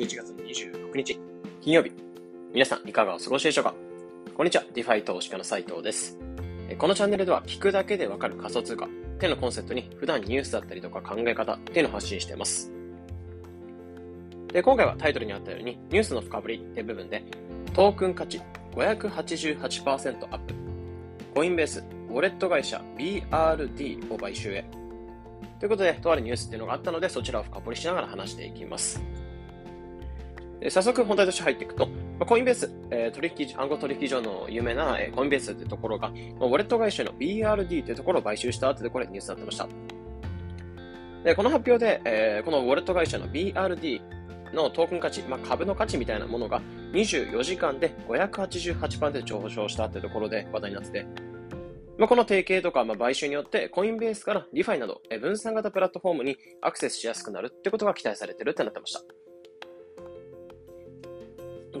11月26日、金曜日。皆さん、いかがお過ごしでしょうか？こんにちは、 DeFi 投資家の斉藤です。このチャンネルでは、聞くだけでわかる仮想通貨っていうのコンセプトに、普段ニュースだったりとか考え方っていうのを発信しています。で、今回はタイトルにあったように、ニュースの深掘りって部分で、トークン価値588%アップ。コインベース、ウォレット会社 BRD を買収へ。ということで、とあるニュースっていうのがあったので、そちらを深掘りしながら話していきます。早速本題として入っていくと、コインベース、え、取引、暗号取引所の有名な、え、コインベースというところが、ウォレット会社の BRD というところを買収した後でこれニュースになってました。で、この発表で、え、このウォレット会社の BRD のトークン価値、まあ、株の価値みたいなものが24時間で588%上昇したというところで話題になってて、まあ、この提携とか、まあ、買収によって、コインベースからリファイなど、分散型プラットフォームにアクセスしやすくなるってことが期待されてるってなってました。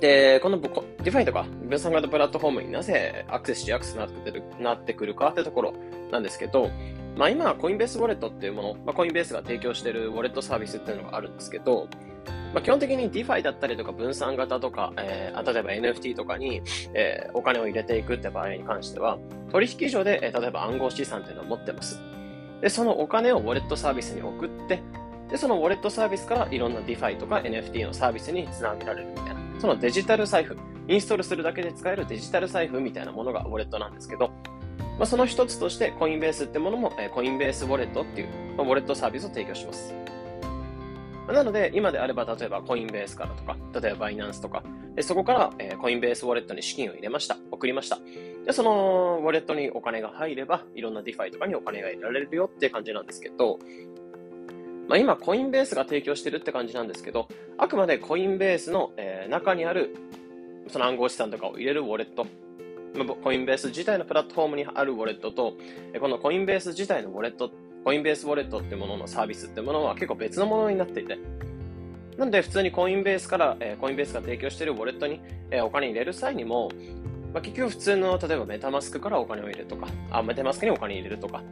で、この DeFi とか分散型プラットフォームになぜアクセスしやすくなってるなってくるかってところなんですけど、まあ今、コインベースウォレットっていうもの、まあ、コインベースが提供しているウォレットサービスっていうのがあるんですけど、まあ、基本的に DeFi だったりとか分散型とか、えー、例えば NFT とかに、えー、お金を入れていくって場合に関しては、取引所で、えー、例えば暗号資産っていうのを持ってます。で、そのお金をウォレットサービスに送って、で、そのウォレットサービスからいろんな DeFi とか NFT のサービスにつなげられるみたいな。そのデジタル財布、インストールするだけで使えるデジタル財布みたいなものがウォレットなんですけど、まあ、その一つとしてコインベースってものも、え、コインベースウォレットっていう、ま、ウォレットサービスを提供します。なので、今であれば、例えばコインベースからとか、例えばバイナンスとか、でそこから、え、コインベースウォレットに資金を入れました。送りました。で、そのウォレットにお金が入れば、いろんな DeFi とかにお金が入れられるよって感じなんですけど、まあ、今、コインベースが提供してるって感じなんですけど、あくまでコインベースの、えー、中にある、その暗号資産とかを入れるウォレット、コインベース自体のプラットフォームにあるウォレットと、このコインベース自体のウォレット、コインベースウォレットってもののサービスってものは結構別のものになっていて、なので普通にコインベースから、えー、コインベースが提供しているウォレットに、えー、お金入れる際にも、まあ、結局普通の例えばメタマスクからお金を入れるとか、あ、メタマスクにお金入れるとか、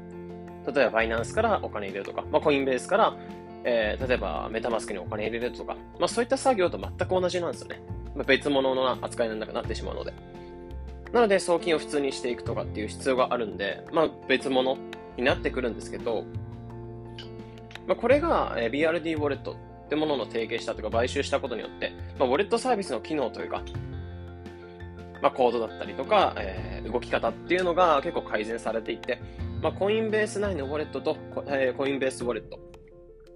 例えばバイナンスからお金入れるとか、まあ、コインベースから、えー、例えばメタマスクにお金入れるとか、まあ、そういった作業と全く同じなんですよね。まあ、別物の扱いになくなってしまうので。なので送金を普通にしていくとかっていう必要があるんで、まあ、別物になってくるんですけど、まあ、これが BRD ウォレットってものの提携したとか買収したことによって、まあ、ウォレットサービスの機能というか、まあ、コードだったりとか、えー、動き方っていうのが結構改善されていって、まあ、コインベース内のウォレットと、えー、コインベースウォレット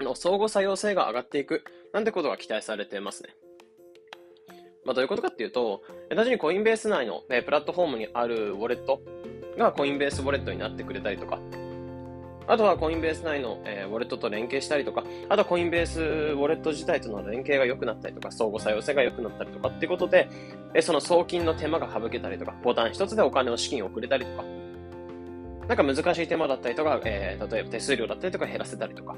の相互作用性が上がっていく、なんてことが期待されてますね。まあ、どういうことかっていうと、単純にコインベース内の、えー、プラットフォームにあるウォレットがコインベースウォレットになってくれたりとか、あとはコインベース内の、えー、ウォレットと連携したりとか、あとはコインベースウォレット自体との連携が良くなったりとか、相互作用性が良くなったりとかっていうことで、えー、その送金の手間が省けたりとか、ボタン一つでお金を資金を送れたりとか、なんか難しい手間だったりとか、えー、例えば手数料だったりとか減らせたりとか、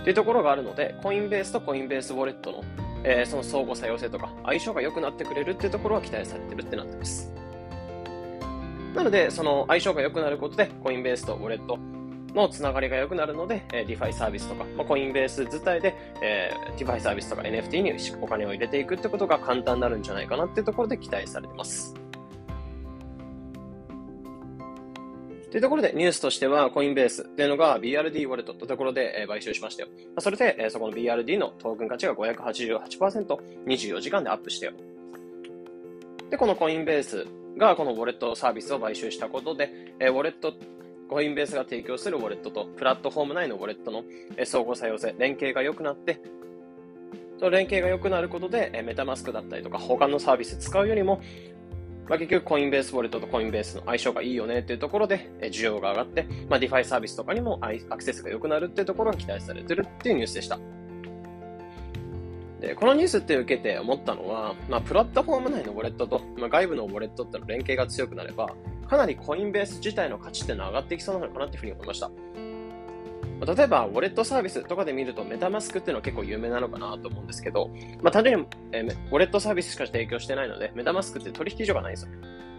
っていうところがあるので、コインベースとコインベースウォレットの、えー、その相互作用性とか、相性が良くなってくれるっていうところは期待されてるってなってます。なので、その相性が良くなることで、コインベースとウォレット、のつながりが良くなるので、えー、 DeFi サービスとか、まあ、コインベース自体で、えー、 DeFi サービスとか NFT にお金を入れていくってことが簡単になるんじゃないかなっていうところで期待されてます。というところでニュースとしては、コインベースっていうのが BRD ウォレットというところで、買収しましたよ。それで、そこの BRD のトークン価値が588%、24時間でアップしてよ。で、このコインベースがこのウォレットサービスを買収したことで、ウォレットコインベースが提供するウォレットと、プラットフォーム内のウォレットの相互作用性、連携が良くなって、その連携が良くなることで、メタマスクだったりとか、他のサービス使うよりも、まあ、結局コインベースウォレットとコインベースの相性がいいよねっていうところで、需要が上がって、まあ、 DeFi サービスとかにもアクセスが良くなるっていうところが期待されてるっていうニュースでした。で、このニュースって受けて思ったのは、まあ、プラットフォーム内のウォレットと、まあ、外部のウォレットっての連携が強くなれば、かなりコインベース自体の価値っていうのは上がっていきそうなのかなっていうふうに思いました。例えば、ウォレットサービスとかで見ると、メタマスクっていうのは結構有名なのかなと思うんですけど、まあ、単純に、えー、ウォレットサービスしか提供してないので、メタマスクって取引所がないんですよ。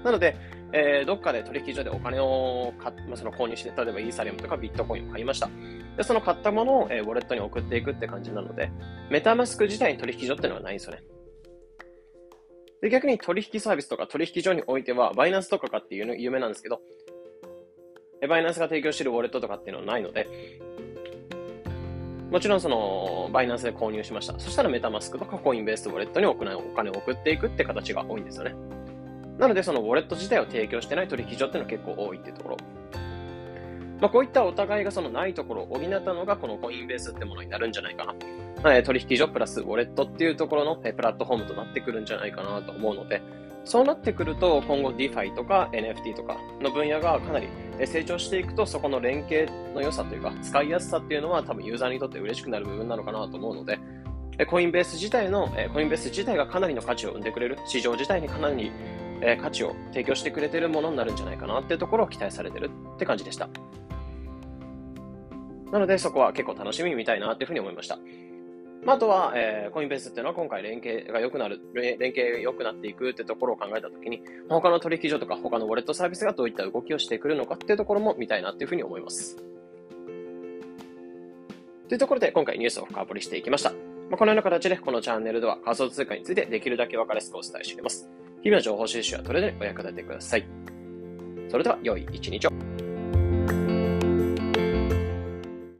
なので、えー、どっかで取引所でお金を買、まあ、その購入して、例えばイーサリアムとかビットコインを買いました。で、その買ったものを、えー、ウォレットに送っていくって感じなので、メタマスク自体に取引所っていうのはないんですよね。で、逆に取引サービスとか取引所においては、バイナンスとかかっていうの有名なんですけど、バイナンスが提供しているウォレットとかっていうのはないので、もちろんその、バイナンスで購入しました。そしたらメタマスクとかコインベースウォレットにお金を送っていくって形が多いんですよね。なのでそのウォレット自体を提供してない取引所っていうのは結構多いっていうところ。まあ、こういったお互いがそのないところを補ったのがこのコインベースってものになるんじゃないかな。取引所プラスウォレットっていうところのプラットフォームとなってくるんじゃないかなと思うので、そうなってくると今後 DeFi とか NFT とかの分野がかなり成長していくとそこの連携の良さというか使いやすさっていうのは多分ユーザーにとって嬉しくなる部分なのかなと思うので、コインベース自体の、コインベース自体がかなりの価値を生んでくれる、市場自体にかなり価値を提供してくれてるものになるんじゃないかなっていうところを期待されてるって感じでした。なのでそこは結構楽しみに見たいなっていうふうに思いました。まあ、あとは、えー、コインベースっていうのは今回連携が良くなる、連携が良くなっていくってところを考えたときに、他の取引所とか他のウォレットサービスがどういった動きをしてくるのかっていうところも見たいなっていうふうに思います。というところで今回ニュースを深掘りしていきました。まあ、このような形でこのチャンネルでは仮想通貨についてできるだけ分かりやすくお伝えしています。日々の情報収集はトレードにお役立てください。それでは良い一日を。